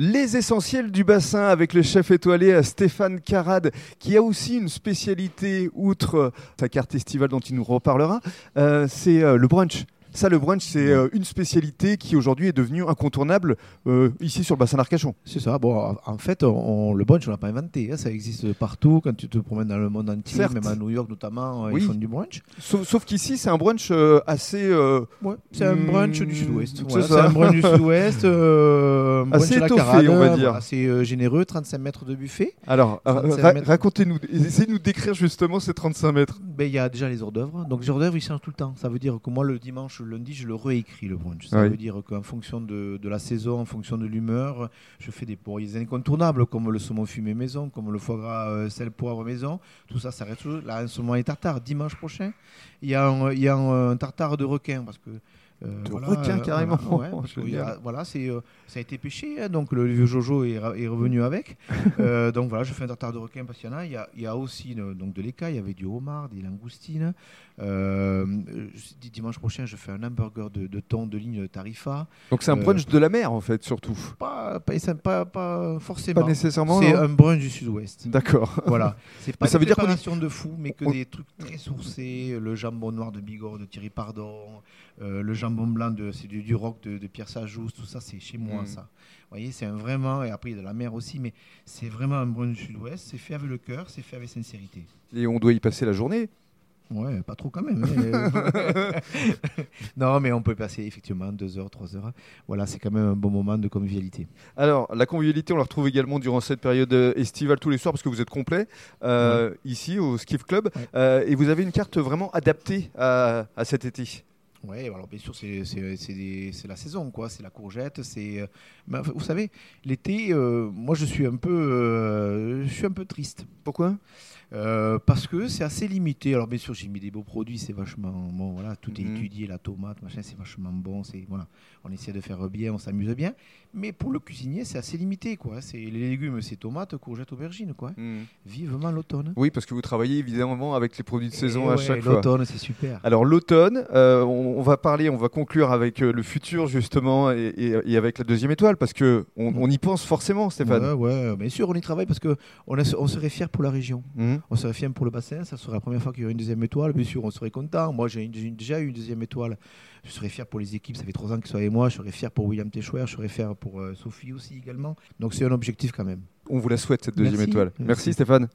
Les essentiels du bassin avec le chef étoilé euh, Stéphane Carade, qui a aussi une spécialité, outre euh, sa carte estivale dont il nous reparlera, euh, c'est le brunch. Ça, le brunch, c'est euh, une spécialité qui aujourd'hui est devenue incontournable euh, ici sur le bassin d'Arcachon. C'est ça. Bon, en- fait, on, le brunch, on l'a pas inventé. hein. Ça existe partout. Quand tu te promènes dans le monde entier, Certes. même à New York notamment, euh, Oui. ils font du brunch. Sauf, sauf qu'ici, c'est un brunch assez. Ouais, c'est un brunch du sud-ouest. Voilà, ça. c'est un brunch du sud-ouest. Assez étoffé, carade, on va euh, dire. Assez généreux, 35 mètres de buffet. Alors, ra- 35 ra- mètres. racontez-nous, essayez de nous décrire justement ces 35 mètres. Ben, Il y a déjà les hors d'œuvre. Donc les hors d'œuvre, ils changent tout le temps. Ça veut dire que moi, le dimanche, lundi, je le réécris le brunch. Ça Oui. veut dire qu'en fonction de, de la saison, en fonction de l'humeur, je fais des pour des incontournables comme le saumon fumé maison, comme le foie gras euh, sel poivre maison. Tout ça, ça reste toujours. Là, en ce moment, les tartares. Dimanche prochain, il y a un, il y a un, tartare de requin parce que. Euh, De requin, carrément. voilà, ouais, il y a- voilà, c'est, euh, ça a été pêché, hein, donc le vieux Jojo est, est revenu avec. Euh, donc voilà, je fais un tartare de requin parce qu'il y en a. Il y a, il y a aussi euh, donc de l'écaille avec du homard, des langoustines. Euh, dimanche prochain, je fais un hamburger de, de thon de ligne Tarifa. Donc, c'est un Euh, brunch de la mer, en fait, surtout. Pas, pas, pas, pas forcément. Pas nécessairement. C'est un brunch du sud-ouest. D'accord. Voilà. C'est pas Mais ça veut dire qu'on y- de fou, mais que on- des trucs très sourcés. Le jambon noir de Bigorre de Thierry Pardon, euh, le jambon blanc de c'est du, du roc de, de Pierre Sajous, tout ça c'est chez moi Mm. ça. Vous voyez, c'est un vraiment et après il y a de la mer aussi, mais c'est vraiment un brunch du Sud-Ouest. C'est fait avec le cœur, c'est fait avec sincérité. Et on doit y passer la journée? Ouais, pas trop quand même. mais- non, mais on peut passer effectivement deux heures, trois heures. Voilà, c'est quand même un bon moment de convivialité. Alors, la convivialité, on la retrouve également durant cette période euh, estivale tous les soirs parce que vous êtes complet euh, ici au Skiff Club Ouais. Euh, et vous avez une carte vraiment adaptée à, à cet été? Ouais, alors bien sûr, c'est la saison, quoi. C'est la courgette, c'est. euh, vous savez, l'été, euh, moi, je suis un peu, euh, je suis un peu triste. Pourquoi? Euh, parce que c'est assez limité. Alors bien sûr, j'ai mis des beaux produits, c'est vachement bon. Voilà, tout est Mhm. étudié, la tomate, machin, c'est vachement bon. C'est voilà, on essaie de faire bien, on s'amuse bien. Mais pour le cuisinier, c'est assez limité, quoi. C'est les légumes, c'est tomates, courgettes, aubergines, quoi. Vivement l'automne. Oui, parce que vous travaillez évidemment avec les produits de saison Eh à ouais, chaque fois. L'automne, c'est super. Alors l'automne, euh, on, on va parler, on va conclure avec euh, le futur justement et, et- et avec la deuxième étoile parce que on, on y pense forcément, Stéphane. Ouais, ouais, bien sûr, on y travaille parce que on, a- on serait fier pour la région. Mhm. On serait fier pour le bassin, ça serait la première fois qu'il y aurait une deuxième étoile. Bien sûr, on serait content. Moi, j'ai déjà eu une deuxième étoile. Je serais fier pour les équipes. Ça fait trois ans qu'ils sont avec moi. Je serais fier pour William Téchouer. Je serais fier pour euh, Sophie aussi également. Donc, c'est un objectif quand même. On vous la souhaite cette deuxième Merci. étoile. Merci Merci. Stéphane.